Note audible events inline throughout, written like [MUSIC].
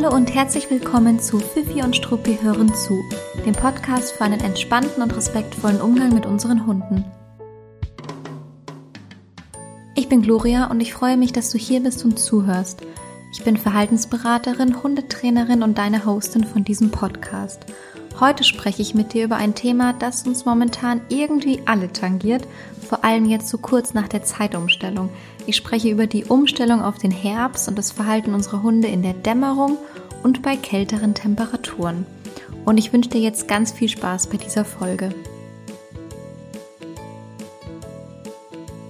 Hallo und herzlich willkommen zu Fifi und Struppi hören zu, dem Podcast für einen entspannten und respektvollen Umgang mit unseren Hunden. Ich bin Gloria und ich freue mich, dass du hier bist und zuhörst. Ich bin Verhaltensberaterin, Hundetrainerin und deine Hostin von diesem Podcast. Heute spreche ich mit dir über ein Thema, das uns momentan irgendwie alle tangiert, vor allem jetzt so kurz nach der Zeitumstellung. Ich spreche über die Umstellung auf den Herbst und das Verhalten unserer Hunde in der Dämmerung und bei kälteren Temperaturen. Und ich wünsche dir jetzt ganz viel Spaß bei dieser Folge.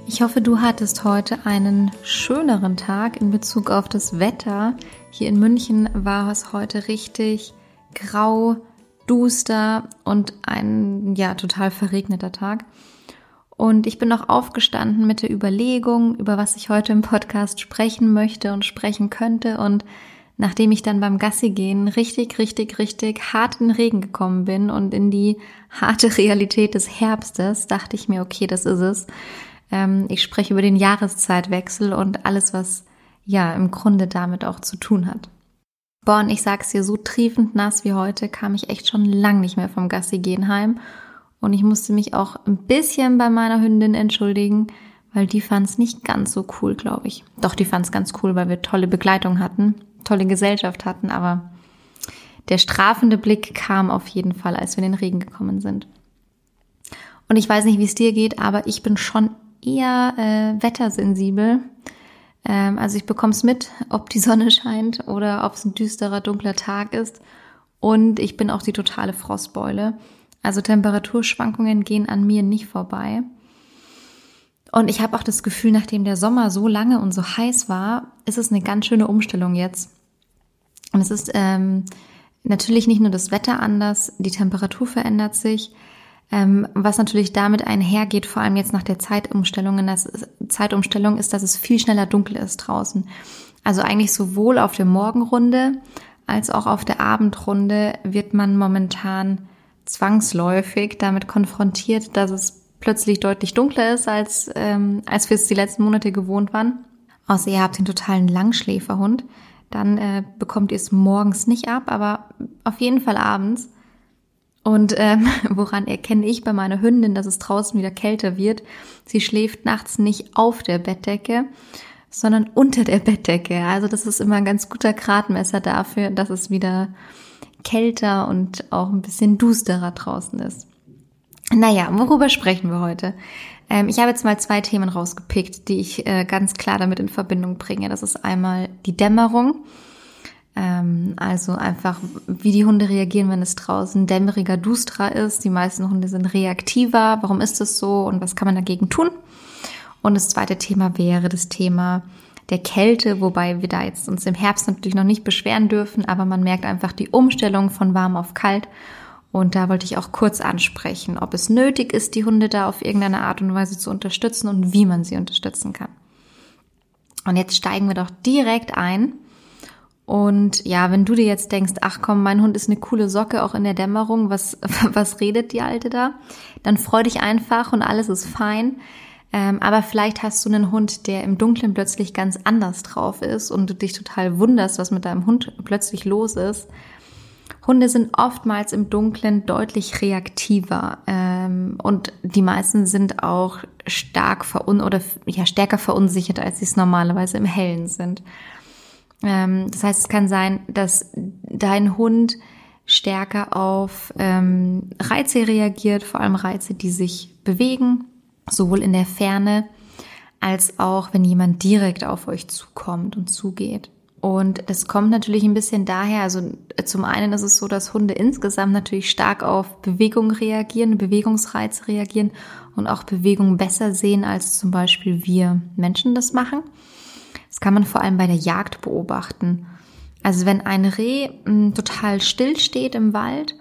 Ich hoffe, du hattest heute einen schöneren Tag in Bezug auf das Wetter. Hier in München war es heute richtig grau, duster und ein ja total verregneter Tag. Und ich bin noch aufgestanden mit der Überlegung, über was ich heute im Podcast sprechen möchte und sprechen könnte. Und nachdem ich dann beim Gassi gehen richtig, richtig, richtig hart in den Regen gekommen bin und in die harte [LAUGHS] Realität des Herbstes, dachte ich mir, okay, das ist es. Ähm, ich spreche über den Jahreszeitwechsel und alles, was ja im Grunde damit auch zu tun hat. Boah, und ich sag's dir, so triefend nass wie heute kam ich echt schon lang nicht mehr vom Gassi gehen heim. Und ich musste mich auch ein bisschen bei meiner Hündin entschuldigen, weil die fand es nicht ganz so cool, glaube ich. Doch, die fand es ganz cool, weil wir tolle Begleitung hatten, tolle Gesellschaft hatten, aber der strafende Blick kam auf jeden Fall, als wir in den Regen gekommen sind. Und ich weiß nicht, wie es dir geht, aber ich bin schon eher äh, wettersensibel. Ähm, also ich bekomme es mit, ob die Sonne [LAUGHS] scheint oder ob es ein düsterer, dunkler Tag ist. Und ich bin auch die totale Frostbeule. Also Temperaturschwankungen gehen an mir nicht vorbei. Und ich habe auch das Gefühl, nachdem der Sommer so lange und so heiß war, ist es eine ganz schöne Umstellung jetzt. Und es ist ähm, natürlich nicht nur das Wetter anders, die Temperatur verändert sich, ähm, was natürlich damit einhergeht, vor allem jetzt nach der Zeitumstellung, das Zeitumstellung ist, dass es viel schneller dunkel ist draußen. Also eigentlich sowohl auf der Morgenrunde als auch auf der Abendrunde wird man momentan zwangsläufig damit konfrontiert, dass es plötzlich deutlich dunkler ist, als, ähm, als wir es die letzten Monate gewohnt waren. Außer ihr habt den totalen Langschläferhund, dann äh, bekommt ihr es morgens nicht ab, aber auf jeden Fall abends. Und ähm, [LAUGHS] woran erkenne ich bei meiner Hündin, dass es draußen wieder kälter wird? Sie schläft nachts nicht auf der Bettdecke, sondern unter der Bettdecke. Also das ist immer ein ganz guter Gradmesser dafür, dass es wieder kälter und auch ein bisschen dusterer draußen ist. Naja, worüber sprechen wir heute? Ähm, ich habe jetzt mal zwei Themen rausgepickt, die ich äh, ganz klar damit in Verbindung bringe. Das ist einmal die Dämmerung. Ähm, also einfach, wie die Hunde reagieren, wenn es draußen dämmeriger, dusterer ist. Die meisten Hunde sind reaktiver. Warum ist das so und was kann man dagegen tun? Und das zweite Thema wäre das Thema der Kälte, wobei wir da jetzt uns im Herbst natürlich noch nicht beschweren dürfen, aber man merkt einfach die Umstellung von warm auf kalt. Und da wollte ich auch kurz ansprechen, ob es nötig ist, die Hunde da auf irgendeine Art und Weise zu unterstützen und wie man sie unterstützen kann. Und jetzt steigen wir doch direkt ein. Und ja, wenn du dir jetzt denkst, ach komm, mein Hund ist eine coole Socke auch in der Dämmerung, was, [LAUGHS] was redet die Alte da? Dann freu dich einfach und alles ist fein. Ähm, aber vielleicht hast du einen Hund, der im Dunkeln plötzlich ganz anders drauf ist und du dich total wunderst, was mit deinem Hund plötzlich los ist. Hunde sind oftmals im Dunkeln deutlich reaktiver ähm, und die meisten sind auch stark verun oder ja stärker verunsichert, als sie es normalerweise im Hellen sind. Ähm, das heißt, es kann sein, dass dein Hund stärker auf ähm, Reize reagiert, vor allem Reize, die sich bewegen, sowohl in der Ferne als auch, wenn jemand direkt auf euch zukommt und zugeht. Und das kommt natürlich ein bisschen daher, also zum einen ist es so, dass Hunde insgesamt natürlich stark auf Bewegung reagieren, Bewegungsreize reagieren und auch Bewegung besser sehen, als zum Beispiel wir Menschen das machen. Das kann man vor allem bei der Jagd beobachten. Also wenn ein Reh hm, total still steht im Wald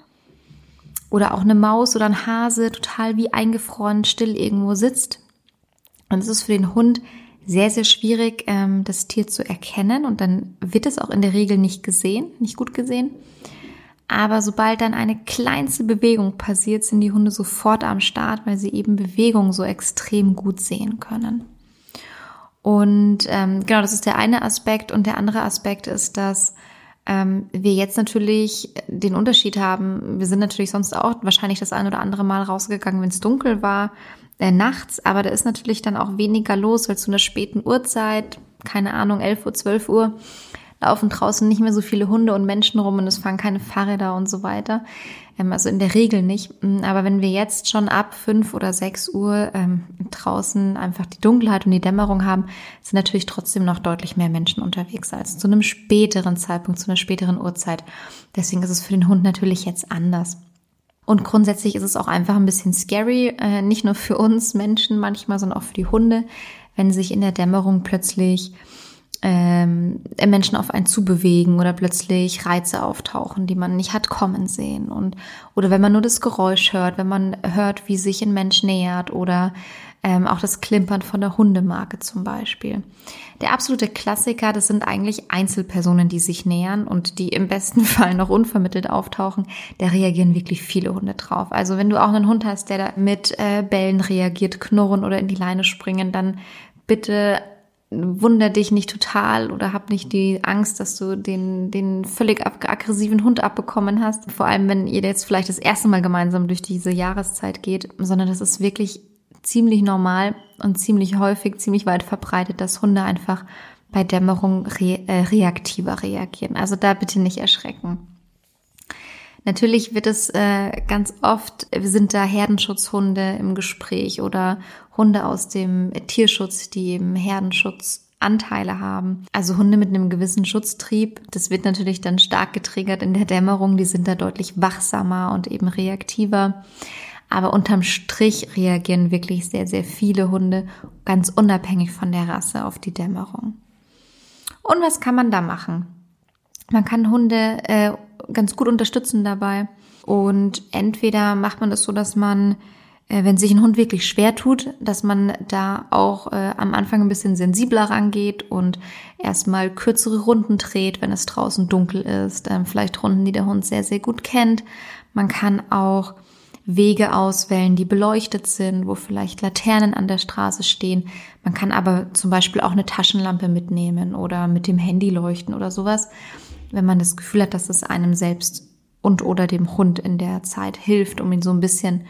oder auch eine Maus oder ein Hase total wie eingefroren still irgendwo sitzt. Und es ist für den Hund sehr, sehr schwierig, ähm, das Tier zu erkennen und dann wird es auch in der Regel nicht gesehen, nicht gut gesehen. Aber sobald dann eine kleinste Bewegung passiert, sind die Hunde sofort am Start, weil sie eben Bewegung so extrem gut sehen können. Und ähm, genau, das ist der eine Aspekt. Und der andere Aspekt ist, dass ähm, wir jetzt natürlich den Unterschied haben. Wir sind natürlich sonst auch wahrscheinlich das ein oder andere Mal rausgegangen, wenn es dunkel war, äh, nachts, aber da ist natürlich dann auch weniger los, weil zu einer späten Uhrzeit, keine Ahnung, 11 Uhr, 12 Uhr, laufen draußen nicht mehr so viele Hunde und Menschen rum und es fahren keine Fahrräder und so weiter. Ähm, also in der Regel nicht. Mm, aber wenn wir jetzt schon ab fünf oder sechs Uhr ähm, draußen einfach die Dunkelheit und die Dämmerung haben, sind natürlich trotzdem noch deutlich mehr Menschen unterwegs als zu einem späteren Zeitpunkt, zu einer späteren Uhrzeit. Deswegen ist es für den Hund natürlich jetzt anders. Und grundsätzlich ist es auch einfach ein bisschen scary, äh, nicht nur für uns Menschen manchmal, sondern auch für die Hunde, wenn sich in der Dämmerung plötzlich ähm, Menschen auf einen zubewegen oder plötzlich Reize auftauchen, die man nicht hat kommen sehen und oder wenn man nur das Geräusch hört, wenn man hört, wie sich ein Mensch nähert oder ähm, auch das Klimpern von der Hundemarke zum Beispiel. Der absolute Klassiker, das sind eigentlich Einzelpersonen, die sich nähern und die im besten [LAUGHS] Fall noch unvermittelt auftauchen. Da reagieren wirklich viele Hunde drauf. Also wenn du auch einen Hund hast, der da mit äh, Bellen reagiert, knurren oder in die Leine springen, dann bitte wunder dich nicht total oder hab nicht die Angst, dass du den, den völlig aggressiven Hund abbekommen hast. Vor allem, wenn ihr jetzt vielleicht das erste Mal gemeinsam durch diese Jahreszeit geht, sondern das ist wirklich ziemlich normal und ziemlich häufig, ziemlich weit verbreitet, dass Hunde einfach bei Dämmerung re äh, reaktiver reagieren. Also da bitte nicht erschrecken. Natürlich wird es äh, ganz oft, sind da Herdenschutzhunde im Gespräch oder Hunde aus dem Tierschutz, die eben Herdenschutzanteile haben. Also Hunde mit einem gewissen Schutztrieb. Das wird natürlich dann stark getriggert in der Dämmerung. Die sind da deutlich wachsamer und eben reaktiver. Aber unterm Strich reagieren wirklich sehr, sehr viele Hunde ganz unabhängig von der Rasse auf die Dämmerung. Und was kann man da machen? Man kann Hunde äh, ganz gut unterstützen dabei. Und entweder macht man das so, dass man, äh, wenn sich ein Hund wirklich schwer tut, dass man da auch äh, am Anfang ein bisschen sensibler rangeht und erstmal kürzere Runden dreht, wenn es draußen dunkel ist. Ähm, vielleicht Runden, die der Hund sehr, sehr gut kennt. Man kann auch Wege auswählen, die beleuchtet sind, wo vielleicht Laternen an der Straße stehen. Man kann aber zum Beispiel auch eine Taschenlampe mitnehmen oder mit dem Handy leuchten oder sowas wenn man das Gefühl hat, dass es einem selbst und oder dem Hund in der Zeit hilft, um ihn so ein bisschen,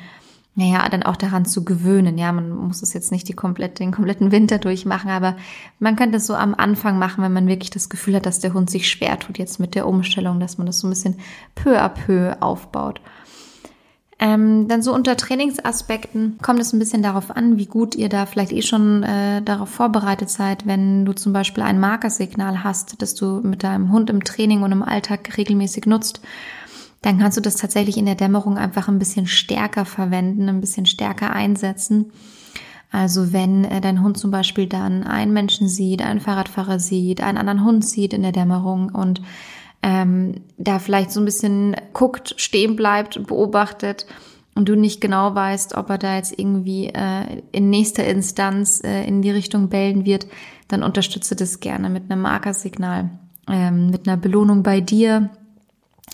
naja, dann auch daran zu gewöhnen. Ja, man muss es jetzt nicht die komplette, den kompletten Winter durchmachen, aber man könnte es so am Anfang machen, wenn man wirklich das Gefühl hat, dass der Hund sich schwer tut jetzt mit der Umstellung, dass man das so ein bisschen peu à peu aufbaut. Ähm, dann so unter Trainingsaspekten kommt es ein bisschen darauf an, wie gut ihr da vielleicht eh schon äh, darauf vorbereitet seid, wenn du zum Beispiel ein Markersignal hast, das du mit deinem Hund im Training und im Alltag regelmäßig nutzt. Dann kannst du das tatsächlich in der Dämmerung einfach ein bisschen stärker verwenden, ein bisschen stärker einsetzen. Also wenn äh, dein Hund zum Beispiel dann einen Menschen sieht, einen Fahrradfahrer sieht, einen anderen Hund sieht in der Dämmerung und ähm, da vielleicht so ein bisschen guckt, stehen bleibt, beobachtet und du nicht genau weißt, ob er da jetzt irgendwie äh, in nächster Instanz äh, in die Richtung bellen wird, dann unterstütze das gerne mit einem Markersignal, ähm, mit einer Belohnung bei dir.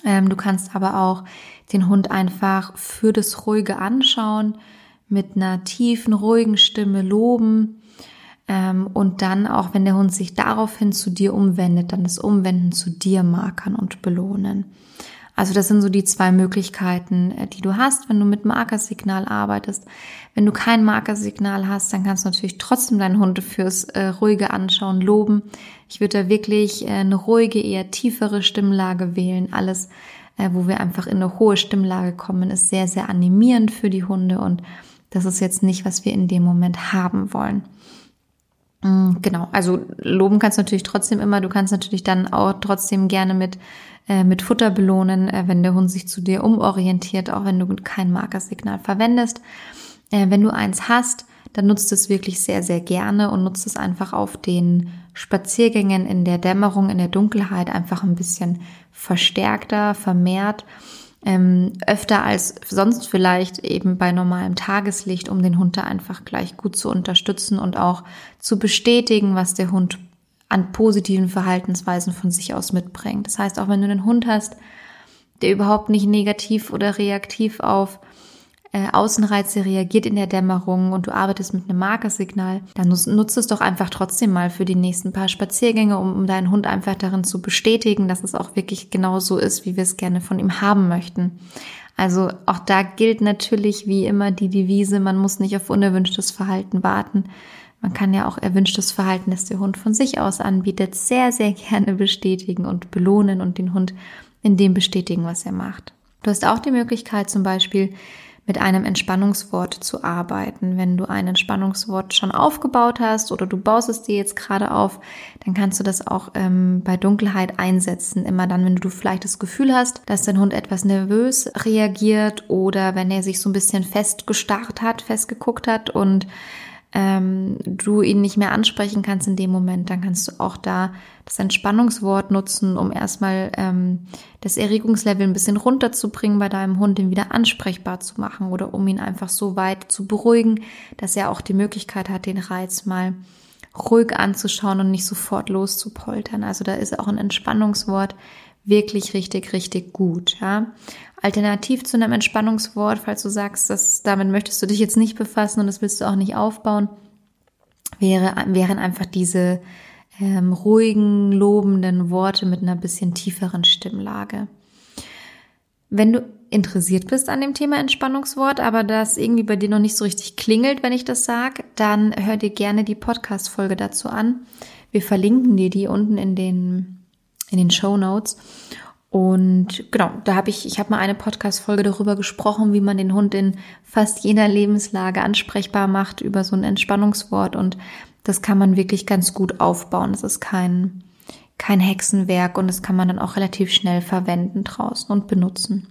Ähm, du kannst aber auch den Hund einfach für das ruhige Anschauen mit einer tiefen, ruhigen Stimme loben und dann auch, wenn der Hund sich daraufhin zu dir umwendet, dann das Umwenden zu dir markern und belohnen. Also das sind so die zwei Möglichkeiten, äh, die du hast, wenn du mit Markersignal arbeitest. Wenn du kein Markersignal hast, dann kannst du natürlich trotzdem deinen Hund fürs äh, ruhige Anschauen loben. Ich würde da wirklich äh, eine ruhige, eher tiefere Stimmlage wählen. Alles, äh, wo wir einfach in eine hohe Stimmlage kommen, ist sehr, sehr animierend für die Hunde und das ist jetzt nicht, was wir in dem Moment haben wollen. Mm, genau, also loben kannst du natürlich trotzdem immer. Du kannst natürlich dann auch trotzdem gerne mit, äh, mit Futter belohnen, äh, wenn der Hund sich zu dir umorientiert, auch wenn du kein Markersignal verwendest. Äh, wenn du eins hast, dann nutzt es wirklich sehr, sehr gerne und nutzt es einfach auf den Spaziergängen in der Dämmerung, in der Dunkelheit einfach ein bisschen verstärkter, vermehrt ähm, öfter als sonst vielleicht eben bei normalem Tageslicht, um den Hund da einfach gleich gut zu unterstützen und auch zu bestätigen, was der Hund an positiven Verhaltensweisen von sich aus mitbringt. Das heißt, auch wenn du einen Hund hast, der überhaupt nicht negativ oder reaktiv auf äh, Außenreize reagiert in der Dämmerung und du arbeitest mit einem Markersignal, dann nutzt, es doch einfach trotzdem mal für die nächsten paar Spaziergänge, um, um deinen Hund einfach darin zu bestätigen, dass es auch wirklich genau so ist, wie wir es gerne von ihm haben möchten. Also auch da gilt natürlich wie immer die Devise, man muss nicht auf unerwünschtes Verhalten warten. Man kann ja auch erwünschtes Verhalten, das der Hund von sich aus anbietet, sehr, sehr gerne bestätigen und belohnen und den Hund in dem bestätigen, was er macht. Du hast auch die Möglichkeit, zum Beispiel mit einem Entspannungswort zu arbeiten. Wenn du ein Entspannungswort schon aufgebaut hast oder du baust es dir jetzt gerade auf, dann kannst du das auch ähm, bei Dunkelheit einsetzen. Immer dann, wenn du vielleicht das Gefühl hast, dass dein Hund etwas nervös reagiert oder wenn er sich so ein bisschen festgestarrt hat, festgeguckt hat und ähm, du ihn nicht mehr ansprechen kannst in dem Moment, dann kannst du auch da das Entspannungswort nutzen, um erstmal ähm, das Erregungslevel ein bisschen runterzubringen bei deinem Hund, ihn wieder ansprechbar zu machen oder um ihn einfach so weit zu beruhigen, dass er auch die Möglichkeit hat, den Reiz mal ruhig anzuschauen und nicht sofort loszupoltern. Also da ist auch ein Entspannungswort wirklich richtig, richtig gut. Ja? Alternativ zu einem Entspannungswort, falls du sagst, dass damit möchtest du dich jetzt nicht befassen und das willst du auch nicht aufbauen, wäre, wären einfach diese ähm, ruhigen, lobenden Worte mit einer bisschen tieferen Stimmlage. Wenn du interessiert bist an dem Thema Entspannungswort, aber das irgendwie bei dir noch nicht so richtig klingelt, wenn ich das sage, dann hör dir gerne die Podcast-Folge dazu an. Wir verlinken dir die unten in den, in den Show Notes. Und genau, da habe ich, ich habe mal eine Podcast-Folge darüber gesprochen, wie man den Hund in fast jeder Lebenslage ansprechbar macht über so ein Entspannungswort. Und das kann man wirklich ganz gut aufbauen. Das ist kein, kein Hexenwerk und das kann man dann auch relativ schnell verwenden draußen und benutzen.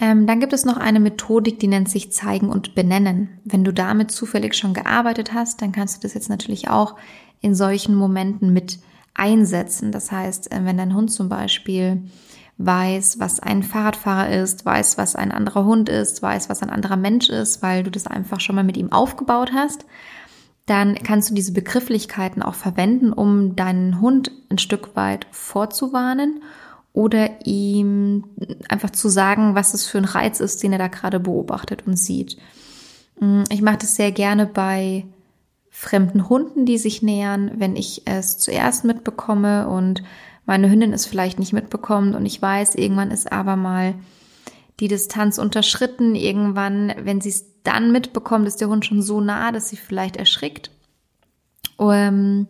Ähm, dann gibt es noch eine Methodik, die nennt sich Zeigen und Benennen. Wenn du damit zufällig schon gearbeitet hast, dann kannst du das jetzt natürlich auch in solchen Momenten mit einsetzen. Das heißt, äh, wenn dein Hund zum Beispiel weiß, was ein Fahrradfahrer ist, weiß, was ein anderer Hund ist, weiß, was ein anderer Mensch ist, weil du das einfach schon mal mit ihm aufgebaut hast, dann kannst du diese Begrifflichkeiten auch verwenden, um deinen Hund ein Stück weit vorzuwarnen oder ihm einfach zu sagen, was es für ein Reiz ist, den er da gerade beobachtet und sieht. Mm, ich mache das sehr gerne bei fremden Hunden, die sich nähern, wenn ich es zuerst mitbekomme und meine Hündin es vielleicht nicht mitbekommt und ich weiß, irgendwann ist aber mal die Distanz unterschritten. Irgendwann, wenn sie es dann mitbekommt, ist der Hund schon so nah, dass sie vielleicht erschrickt. Um,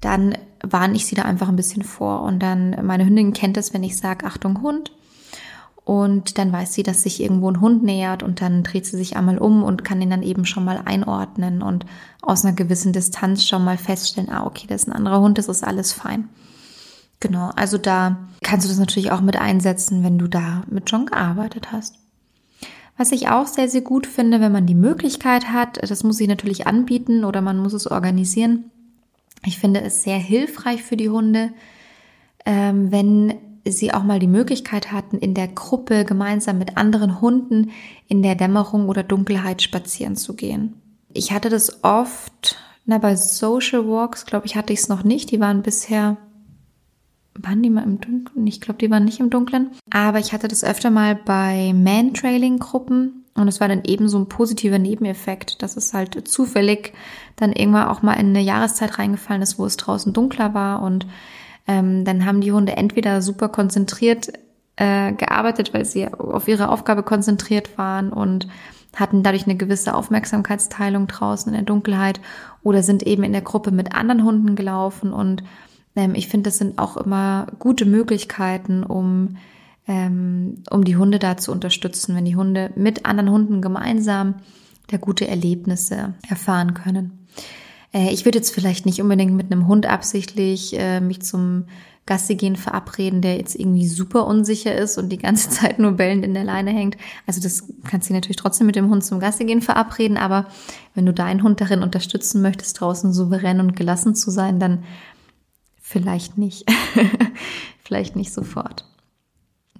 dann warne ich sie da einfach ein bisschen vor. Und dann, meine Hündin kennt es, wenn ich sage, Achtung, Hund. Und dann weiß sie, dass sich irgendwo ein Hund nähert und dann dreht sie sich einmal um und kann ihn dann eben schon mal einordnen und aus einer gewissen Distanz schon mal feststellen, ah, okay, das ist ein anderer Hund, das ist alles fein. Genau, also da kannst du das natürlich auch mit einsetzen, wenn du da mit schon gearbeitet hast. Was ich auch sehr, sehr gut finde, wenn man die Möglichkeit hat, das muss ich natürlich anbieten oder man muss es organisieren. Ich finde es sehr hilfreich für die Hunde, ähm, wenn sie auch mal die Möglichkeit hatten, in der Gruppe gemeinsam mit anderen Hunden in der Dämmerung oder Dunkelheit spazieren zu gehen. Ich hatte das oft, na, bei Social Walks, glaube ich, hatte ich es noch nicht. Die waren bisher waren die mal im Dunkeln? Ich glaube, die waren nicht im Dunkeln. Aber ich hatte das öfter mal bei Man-Trailing-Gruppen und es war dann eben so ein positiver Nebeneffekt, dass es halt zufällig dann irgendwann auch mal in eine Jahreszeit reingefallen ist, wo es draußen dunkler war und ähm, dann haben die Hunde entweder super konzentriert äh, gearbeitet, weil sie auf ihre Aufgabe konzentriert waren und hatten dadurch eine gewisse Aufmerksamkeitsteilung draußen in der Dunkelheit oder sind eben in der Gruppe mit anderen Hunden gelaufen und ähm, ich finde, das sind auch immer gute Möglichkeiten, um, ähm, um die Hunde da zu unterstützen, wenn die Hunde mit anderen Hunden gemeinsam da gute Erlebnisse erfahren können. Äh, ich würde jetzt vielleicht nicht unbedingt mit einem Hund absichtlich äh, mich zum Gassi gehen verabreden, der jetzt irgendwie super unsicher ist und die ganze [LAUGHS] Zeit nur bellend in der Leine hängt. Also das kannst du natürlich trotzdem mit dem Hund zum Gassi gehen verabreden, aber wenn du deinen Hund darin unterstützen möchtest, draußen souverän und gelassen zu sein, dann Vielleicht nicht. [LAUGHS] Vielleicht nicht sofort.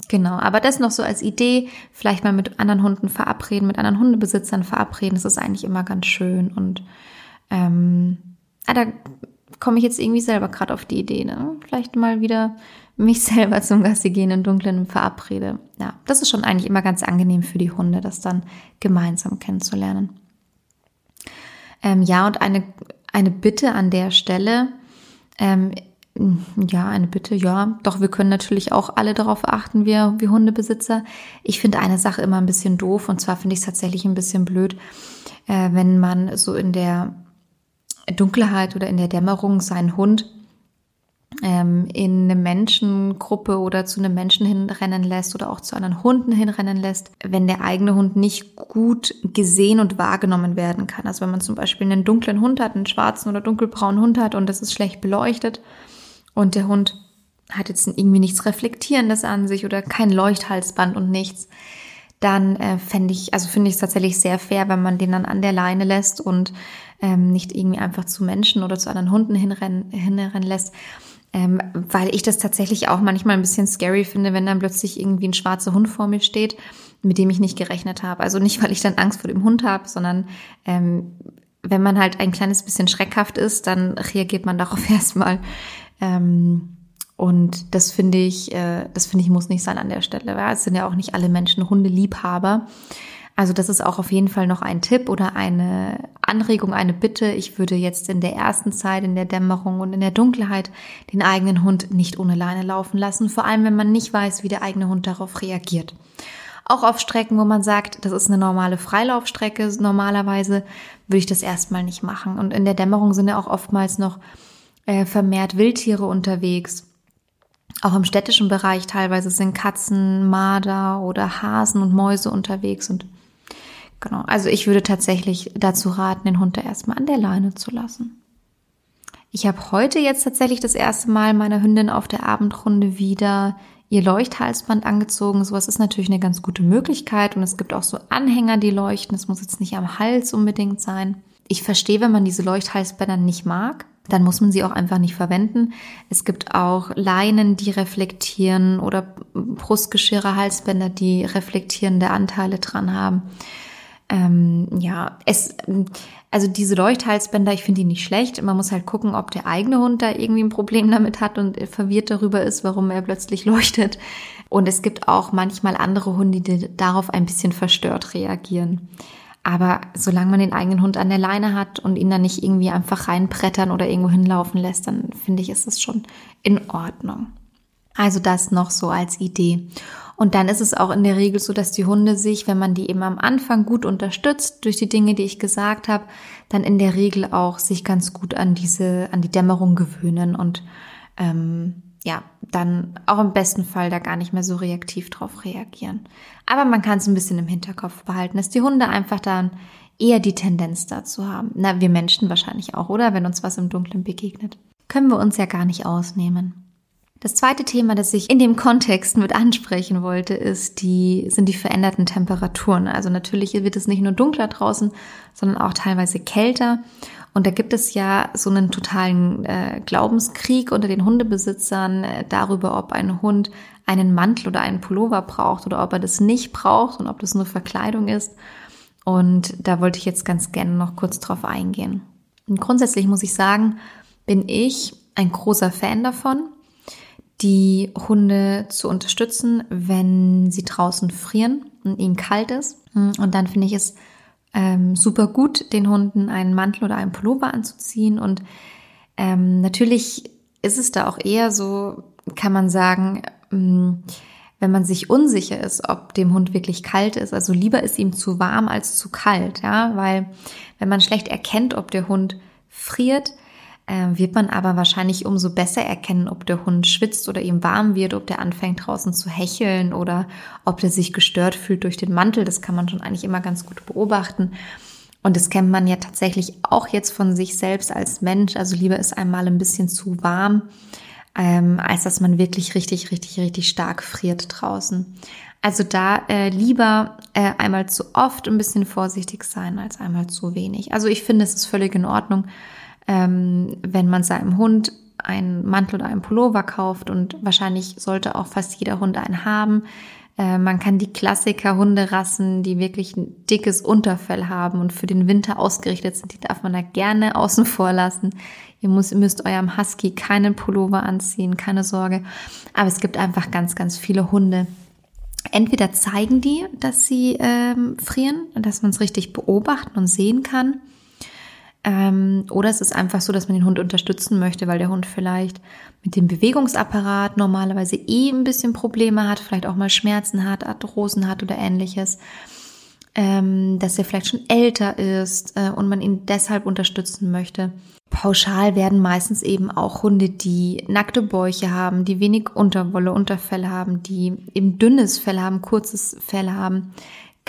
Genau, aber das noch so als Idee, vielleicht mal mit anderen Hunden verabreden, mit anderen Hundebesitzern verabreden, das ist eigentlich immer ganz schön. Und ähm, ah, da komme ich jetzt irgendwie selber gerade auf die Idee, ne? Vielleicht mal wieder mich [LAUGHS] selber zum Gassi gehen im Dunkeln verabrede. Ja, das ist schon eigentlich immer ganz angenehm für die Hunde, das dann gemeinsam kennenzulernen. Ähm, ja, und eine, eine Bitte an der Stelle, ähm, ja, eine Bitte, ja. Doch wir können natürlich auch alle darauf achten, wir, wir Hundebesitzer. Ich finde eine Sache immer ein bisschen doof und zwar finde ich es tatsächlich ein bisschen blöd, äh, wenn man so in der Dunkelheit oder in der Dämmerung seinen Hund ähm, in eine Menschengruppe oder zu einem Menschen hinrennen lässt oder auch zu anderen Hunden hinrennen lässt, wenn der eigene Hund nicht gut gesehen und wahrgenommen werden kann. Also wenn man zum Beispiel einen dunklen Hund hat, einen schwarzen oder dunkelbraunen Hund hat und das ist schlecht beleuchtet und der Hund hat jetzt irgendwie nichts Reflektierendes an sich oder kein Leuchthalsband und nichts, dann äh, fände ich, also finde ich es tatsächlich sehr fair, wenn man den dann an der Leine lässt und ähm, nicht irgendwie einfach zu Menschen oder zu anderen Hunden hinrennen, hinrennen lässt. Ähm, weil ich das tatsächlich auch manchmal ein bisschen scary finde, wenn dann plötzlich irgendwie ein schwarzer Hund vor mir steht, mit dem ich nicht gerechnet habe. Also nicht, [LAUGHS] weil ich dann Angst vor dem Hund habe, sondern ähm, wenn man halt ein kleines bisschen schreckhaft ist, dann reagiert man darauf [LAUGHS] erstmal. Ähm, und das finde ich, äh, das finde ich muss nicht sein an der Stelle. Weil es sind ja auch nicht alle Menschen Hundeliebhaber. Also das ist auch auf jeden Fall noch ein Tipp oder eine Anregung, eine Bitte. Ich würde jetzt in der ersten Zeit, in der Dämmerung und in der Dunkelheit den eigenen Hund nicht ohne Leine laufen lassen, vor allem wenn man nicht weiß, wie der eigene Hund darauf reagiert. Auch auf Strecken, wo man sagt, das ist eine normale Freilaufstrecke, normalerweise würde ich das erstmal nicht machen. Und in der Dämmerung sind ja auch oftmals noch äh, vermehrt Wildtiere unterwegs. Auch im städtischen Bereich teilweise sind Katzen, Marder oder Hasen und Mäuse unterwegs und Genau, also ich würde tatsächlich dazu raten, den Hund da erstmal an der Leine zu lassen. Ich habe heute jetzt tatsächlich das erste Mal meiner Hündin auf der Abendrunde wieder ihr Leuchthalsband angezogen. Sowas ist natürlich eine ganz gute Möglichkeit und es gibt auch so Anhänger, die leuchten. Es muss jetzt nicht am Hals unbedingt sein. Ich verstehe, wenn man diese Leuchthalsbänder nicht mag, dann muss man sie auch einfach nicht verwenden. Es gibt auch Leinen, die reflektieren oder Brustgeschirre, Halsbänder, die reflektierende Anteile dran haben. Ähm, ja, es, also diese Leuchthalsbänder, ich finde die nicht schlecht. Man muss halt gucken, ob der eigene Hund da irgendwie ein Problem damit hat und verwirrt darüber ist, warum er plötzlich leuchtet. Und es gibt auch manchmal andere Hunde, die darauf ein bisschen verstört reagieren. Aber solange man den eigenen Hund an der Leine hat und ihn dann nicht irgendwie einfach reinbrettern oder irgendwo hinlaufen lässt, dann finde ich, ist es schon in Ordnung. Also das noch so als Idee. Und dann ist es auch in der Regel so, dass die Hunde sich, wenn man die eben am Anfang gut unterstützt durch die Dinge, die ich gesagt habe, dann in der Regel auch sich ganz gut an diese, an die Dämmerung gewöhnen und ähm, ja, dann auch im besten Fall da gar nicht mehr so reaktiv drauf reagieren. Aber man kann es ein bisschen im Hinterkopf behalten, dass die Hunde einfach dann eher die Tendenz dazu haben. Na, wir Menschen wahrscheinlich auch, oder? Wenn uns was im Dunkeln begegnet. Können wir uns ja gar nicht ausnehmen. Das zweite Thema, das ich in dem Kontext mit ansprechen wollte, ist die, sind die veränderten Temperaturen. Also natürlich wird es nicht nur dunkler draußen, sondern auch teilweise kälter. Und da gibt es ja so einen totalen äh, Glaubenskrieg unter den Hundebesitzern äh, darüber, ob ein Hund einen Mantel oder einen Pullover braucht oder ob er das nicht braucht und ob das nur Verkleidung ist. Und da wollte ich jetzt ganz gerne noch kurz drauf eingehen. Und grundsätzlich muss ich sagen, bin ich ein großer Fan davon, die Hunde zu unterstützen, wenn sie draußen frieren und ihnen kalt ist. Und dann finde ich es ähm, super gut, den Hunden einen Mantel oder einen Pullover anzuziehen. Und ähm, natürlich ist es da auch eher so, kann man sagen, ähm, wenn man sich unsicher ist, ob dem Hund wirklich kalt ist, also lieber ist ihm zu warm als zu kalt, ja, weil wenn man schlecht erkennt, ob der Hund friert, wird man aber wahrscheinlich umso besser erkennen, ob der Hund schwitzt oder ihm warm wird, ob der anfängt draußen zu hecheln oder ob der sich gestört fühlt durch den Mantel. Das kann man schon eigentlich immer ganz gut beobachten. Und das kennt man ja tatsächlich auch jetzt von sich selbst als Mensch. Also lieber ist einmal ein bisschen zu warm, ähm, als dass man wirklich richtig, richtig, richtig stark friert draußen. Also da äh, lieber äh, einmal zu oft ein bisschen vorsichtig sein als einmal zu wenig. Also ich finde, es ist völlig in Ordnung, ähm, wenn man seinem Hund einen Mantel oder einen Pullover kauft und wahrscheinlich sollte auch fast jeder Hund einen haben, Äh, man kann die Klassiker Hunderassen, die wirklich ein dickes Unterfell haben und für den Winter ausgerichtet sind, die darf man da gerne außen vor lassen. Ihr, müsst, müsst eurem Husky keinen Pullover anziehen, keine Sorge. Aber es gibt einfach ganz, ganz viele Hunde. Entweder zeigen die, dass sie ähm, frieren, dass man es richtig beobachten und sehen kann. Ähm, oder es ist einfach so, dass man den Hund unterstützen möchte, weil der Hund vielleicht mit dem Bewegungsapparat normalerweise eh ein bisschen Probleme hat, vielleicht auch mal Schmerzen hat, Arthrosen hat oder ähnliches. Ähm, dass er vielleicht schon älter ist äh, und man ihn deshalb unterstützen möchte. Pauschal werden meistens eben auch Hunde, die nackte Bäuche haben, die wenig Unterwolle, Unterfell haben, die eben dünnes Fell haben, kurzes Fell haben,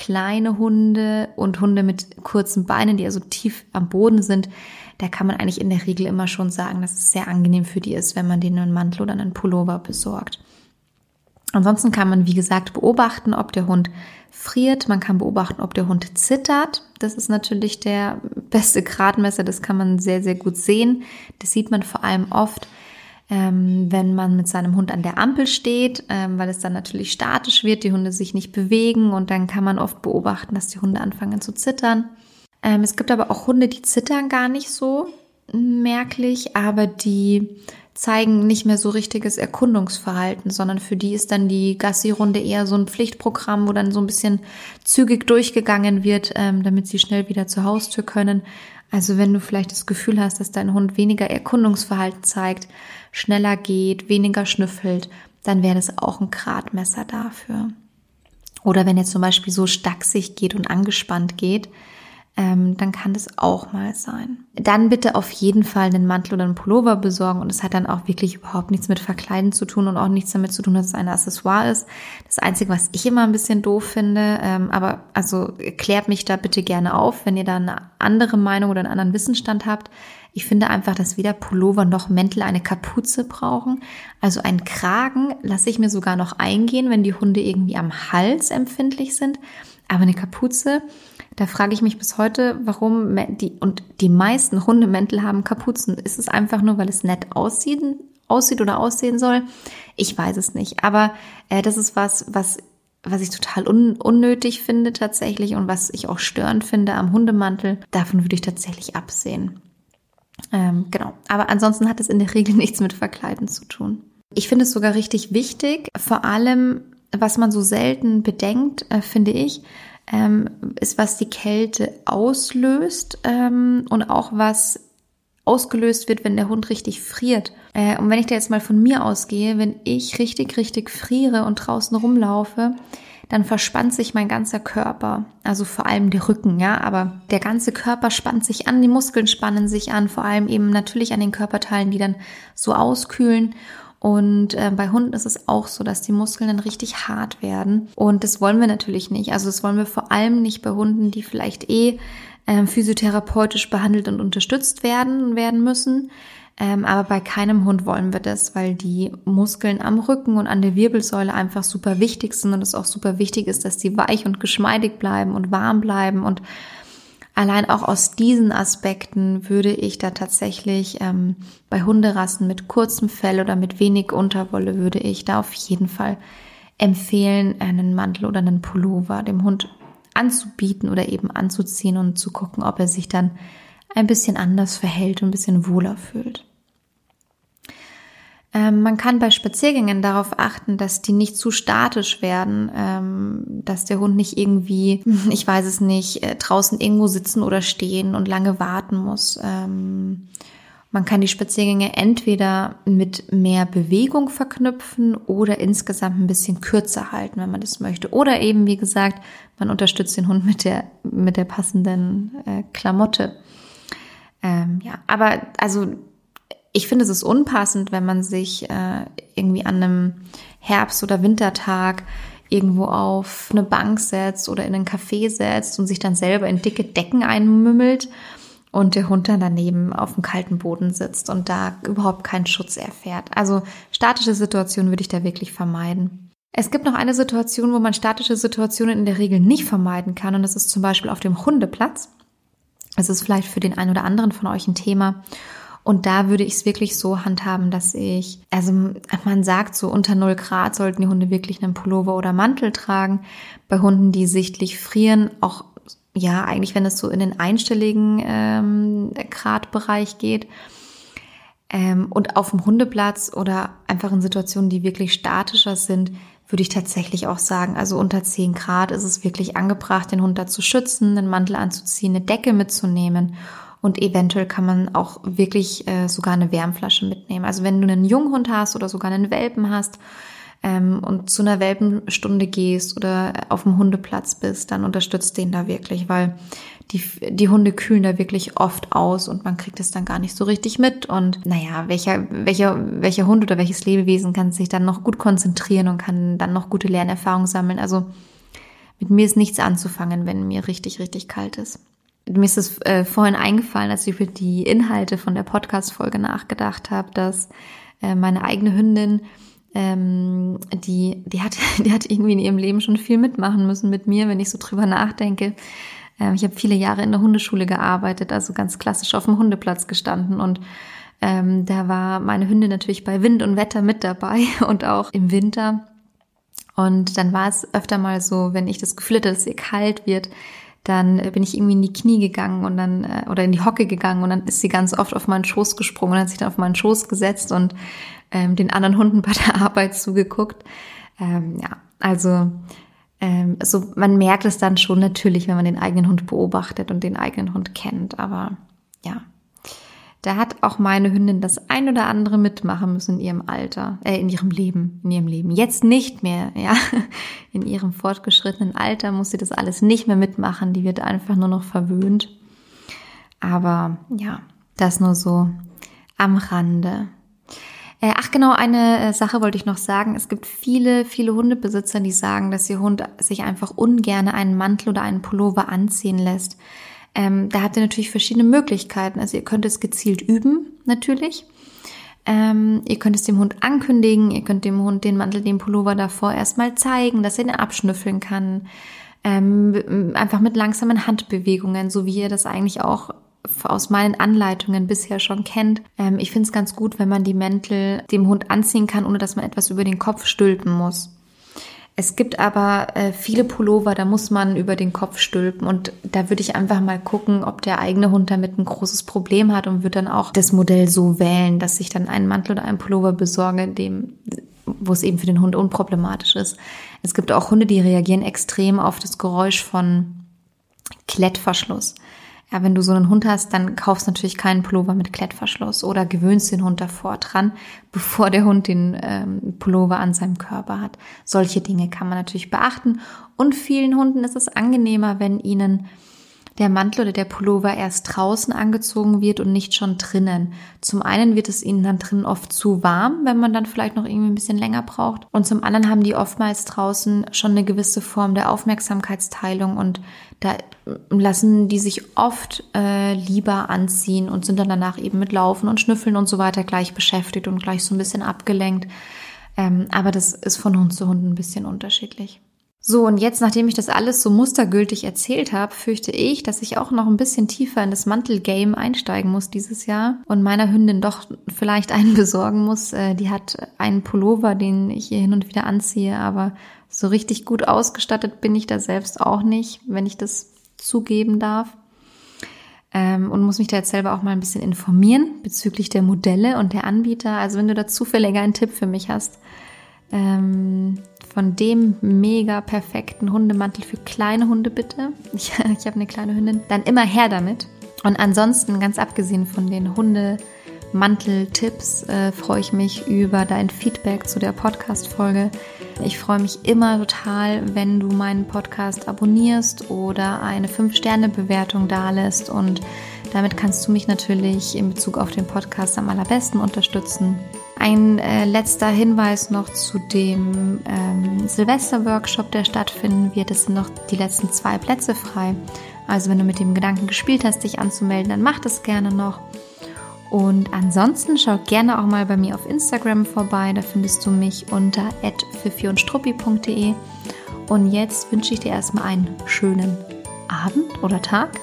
kleine Hunde und Hunde mit kurzen Beinen, die also tief am Boden sind, da kann man eigentlich in der Regel immer schon sagen, dass es sehr angenehm für die ist, wenn man denen einen Mantel oder einen Pullover besorgt. Ansonsten kann man, wie gesagt, beobachten, ob der Hund friert. Man kann beobachten, ob der Hund zittert. Das ist natürlich der beste Gradmesser. Das kann man sehr, sehr gut sehen. Das sieht man vor allem oft, ähm, wenn man mit seinem Hund an der Ampel steht, ähm, weil es dann natürlich statisch wird, die Hunde sich nicht bewegen und dann kann man oft beobachten, dass die Hunde anfangen zu zittern. Ähm, es gibt aber auch Hunde, die zittern gar nicht so merklich, aber die zeigen nicht mehr so richtiges Erkundungsverhalten, sondern für die ist dann die Gassi-Runde eher so ein Pflichtprogramm, wo dann so ein bisschen zügig durchgegangen wird, ähm, damit sie schnell wieder zur Haustür können. Also wenn du vielleicht das Gefühl hast, dass dein Hund weniger Erkundungsverhalten zeigt, schneller geht, weniger schnüffelt, dann wäre das auch ein Gradmesser dafür. Oder wenn er zum Beispiel so stachsig geht und angespannt geht, ähm, dann kann das auch mal sein. Dann bitte auf jeden Fall einen Mantel oder einen Pullover besorgen und es hat dann auch wirklich überhaupt nichts mit Verkleiden zu tun und auch nichts damit zu tun, dass es ein Accessoire ist. Das Einzige, was ich immer ein bisschen doof finde, ähm, aber also klärt mich da bitte gerne auf, wenn ihr da eine andere Meinung oder einen anderen Wissensstand habt. Ich finde einfach, dass weder Pullover noch Mäntel eine Kapuze brauchen. Also einen Kragen lasse ich mir sogar noch eingehen, wenn die Hunde irgendwie am Hals empfindlich sind. Aber eine Kapuze, da frage ich mich bis heute, warum die, und die meisten Hundemäntel haben Kapuzen. Ist es einfach nur, weil es nett aussieht, aussieht oder aussehen soll? Ich weiß es nicht. Aber äh, das ist was, was was ich total un unnötig finde tatsächlich und was ich auch störend finde am Hundemantel, davon würde ich tatsächlich absehen. Ähm, genau. Aber ansonsten hat es in der Regel [LAUGHS] nichts mit Verkleiden zu tun. Ich finde es sogar richtig wichtig, vor allem, was man so selten bedenkt, äh, finde ich, ähm, ist, was die Kälte auslöst ähm, und auch was ausgelöst wird, wenn der Hund richtig friert. Äh, und wenn ich da jetzt mal von mir ausgehe, wenn ich richtig, richtig friere und draußen rumlaufe, dann verspannt sich mein ganzer Körper, also vor allem der Rücken, ja, aber der ganze Körper spannt sich an, die Muskeln spannen sich an, vor allem eben natürlich an den Körperteilen, die dann so auskühlen. Und äh, bei Hunden ist es auch so, dass die Muskeln dann richtig hart werden. Und das wollen wir natürlich nicht. Also das wollen wir vor allem nicht bei Hunden, die vielleicht eh äh, physiotherapeutisch behandelt und unterstützt werden werden müssen. Ähm, aber bei keinem Hund wollen wir das, weil die Muskeln am Rücken und an der Wirbelsäule einfach super wichtig sind und es auch super wichtig ist, dass die weich und geschmeidig bleiben und warm bleiben. Und allein auch aus diesen Aspekten würde ich da tatsächlich ähm, bei Hunderassen mit kurzem Fell oder mit wenig Unterwolle würde ich da auf jeden Fall empfehlen, einen Mantel oder einen Pullover dem Hund anzubieten oder eben anzuziehen und zu gucken, ob er sich dann ein bisschen anders verhält und ein bisschen wohler fühlt. Ähm, man kann bei Spaziergängen darauf achten, dass die nicht zu statisch werden, ähm, dass der Hund nicht irgendwie, [LAUGHS] ich weiß es nicht, äh, draußen irgendwo sitzen oder stehen und lange warten muss. Ähm, man kann die Spaziergänge entweder mit mehr Bewegung verknüpfen oder insgesamt ein bisschen kürzer halten, wenn man das möchte. Oder eben, wie gesagt, man unterstützt den Hund mit der, mit der passenden äh, Klamotte. Ähm, ja, aber also ich finde, es ist unpassend, wenn man sich äh, irgendwie an einem Herbst- oder Wintertag irgendwo auf eine Bank setzt oder in einen Café setzt und sich dann selber in dicke Decken einmümmelt und der Hund dann daneben auf dem kalten Boden sitzt und da überhaupt keinen Schutz erfährt. Also statische Situationen würde ich da wirklich vermeiden. Es gibt noch eine Situation, wo man statische Situationen in der Regel nicht vermeiden kann und das ist zum Beispiel auf dem Hundeplatz. Es ist vielleicht für den einen oder anderen von euch ein Thema. Und da würde ich es wirklich so handhaben, dass ich, also man sagt so unter 0 Grad sollten die Hunde wirklich einen Pullover oder Mantel tragen. Bei Hunden, die sichtlich frieren, auch ja, eigentlich wenn es so in den einstelligen ähm, Gradbereich geht. Ähm, und auf dem Hundeplatz oder einfach in Situationen, die wirklich statischer sind, würde ich tatsächlich auch sagen, also unter 10 Grad ist es wirklich angebracht, den Hund da zu schützen, den Mantel anzuziehen, eine Decke mitzunehmen und eventuell kann man auch wirklich äh, sogar eine Wärmflasche mitnehmen. Also wenn du einen Junghund hast oder sogar einen Welpen hast ähm, und zu einer Welpenstunde gehst oder auf dem Hundeplatz bist, dann unterstützt den da wirklich, weil die, die Hunde kühlen da wirklich oft aus und man kriegt es dann gar nicht so richtig mit. Und naja, welcher, welcher, welcher Hund oder welches Lebewesen kann sich dann noch gut konzentrieren und kann dann noch gute Lernerfahrungen sammeln. Also mit mir ist nichts anzufangen, wenn mir richtig, richtig kalt ist. Mir ist es äh, vorhin eingefallen, als ich über die Inhalte von der Podcast-Folge nachgedacht habe, dass äh, meine eigene Hündin ähm, die, die hat, [LAUGHS] die hat irgendwie in ihrem Leben schon viel mitmachen müssen mit mir, wenn ich so drüber nachdenke. Ähm, ich habe viele Jahre in der Hundeschule gearbeitet, also ganz klassisch auf dem Hundeplatz gestanden und ähm, da war meine Hündin natürlich bei Wind und Wetter mit dabei [LAUGHS] und auch im Winter. Und dann war es öfter mal so, wenn ich das Gefühl hatte, dass ihr kalt wird, dann bin ich irgendwie in die Knie gegangen und dann äh, oder in die Hocke gegangen und dann ist sie ganz oft auf meinen Schoß gesprungen und hat sich dann auf meinen Schoß gesetzt und ähm, den anderen Hunden bei der [LAUGHS] Arbeit zugeguckt. Ähm, ja, also ähm, so man merkt es dann schon natürlich, wenn man den eigenen Hund beobachtet und den eigenen Hund kennt. Aber ja, da hat auch meine Hündin das ein oder andere mitmachen müssen in ihrem Alter, äh, in ihrem Leben, in ihrem Leben. Jetzt nicht mehr, [LAUGHS] ja. In ihrem fortgeschrittenen Alter muss sie das alles nicht mehr mitmachen. Die wird einfach nur noch verwöhnt. Aber ja, das nur so am Rande. Äh, ach genau, eine äh, Sache wollte ich noch sagen. Es gibt viele, viele Hundebesitzer, die sagen, dass ihr Hund sich einfach ungern einen Mantel oder einen Pullover anziehen lässt. Ähm, da habt ihr natürlich verschiedene Möglichkeiten. Also ihr könnt es gezielt üben, natürlich. Ähm, ihr könnt es dem Hund ankündigen, ihr könnt dem Hund den Mantel, den Pullover davor erstmal zeigen, dass er den abschnüffeln kann. Ähm, einfach mit langsamen Handbewegungen, so wie ihr das eigentlich auch aus meinen Anleitungen bisher schon kennt. Ähm, ich finde es ganz gut, wenn man die Mäntel dem Hund anziehen kann, ohne dass man etwas über den Kopf stülpen muss. Es gibt aber äh, viele Pullover, da muss man über den Kopf stülpen und da würde ich einfach mal gucken, ob der eigene Hund damit ein großes Problem hat und würde dann auch das Modell so wählen, dass ich dann einen Mantel oder einen Pullover besorge, dem, wo es eben für den Hund unproblematisch ist. Es gibt auch Hunde, die reagieren extrem auf das Geräusch von Klettverschluss. Ja, wenn du so einen Hund hast, dann kaufst natürlich keinen Pullover mit Klettverschluss oder gewöhnst den Hund davor dran, [LAUGHS] bevor der Hund den ähm, Pullover an seinem Körper hat. Solche Dinge kann man natürlich beachten. Und vielen Hunden ist es angenehmer, wenn ihnen der Mantel oder der Pullover erst draußen angezogen wird und nicht schon drinnen. Zum einen wird es ihnen dann drinnen oft zu warm, wenn man dann vielleicht noch irgendwie ein bisschen länger braucht. Und zum anderen haben die oftmals draußen schon eine gewisse Form der Aufmerksamkeitsteilung und da lassen die sich oft äh, lieber anziehen und sind dann danach eben mit Laufen und Schnüffeln und so weiter gleich beschäftigt und gleich so ein bisschen abgelenkt. Ähm, aber das ist von Hund zu Hund ein bisschen unterschiedlich. So, und jetzt, nachdem ich das alles so mustergültig erzählt habe, fürchte ich, dass ich auch noch ein bisschen tiefer in das Mantelgame einsteigen muss dieses Jahr und meiner Hündin doch vielleicht einen [LAUGHS] besorgen muss. Äh, die hat einen Pullover, den ich ihr hin und wieder anziehe, aber so richtig gut ausgestattet bin ich da selbst auch nicht, wenn ich das zugeben darf. Ähm, und muss mich da jetzt selber auch mal ein bisschen informieren bezüglich der Modelle und der Anbieter. Also wenn du da zufällig einen Tipp für mich hast, ähm, von dem mega perfekten Hundemantel für kleine Hunde bitte. [LAUGHS] Ich, ich habe eine kleine Hündin. Dann immer her damit. Und ansonsten, ganz abgesehen von den Hundemantel-Tipps, äh, freue ich mich über dein Feedback zu der Podcast-Folge. Ich freue mich immer total, wenn du meinen Podcast abonnierst oder eine 5-Sterne-Bewertung dalässt und damit kannst du mich natürlich in Bezug auf den Podcast am allerbesten unterstützen. Ein äh, letzter Hinweis noch zu dem ähm, Silvester-Workshop, der stattfinden wird. Es sind noch die letzten zwei Plätze frei. Also wenn du mit dem Gedanken gespielt hast, dich anzumelden, dann mach das gerne noch. Und ansonsten schau gerne auch mal bei mir auf Instagram vorbei. Da findest du mich unter @fifiundstruppi.de. Und jetzt wünsche ich dir erstmal einen schönen Abend oder Tag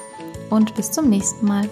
und bis zum nächsten Mal.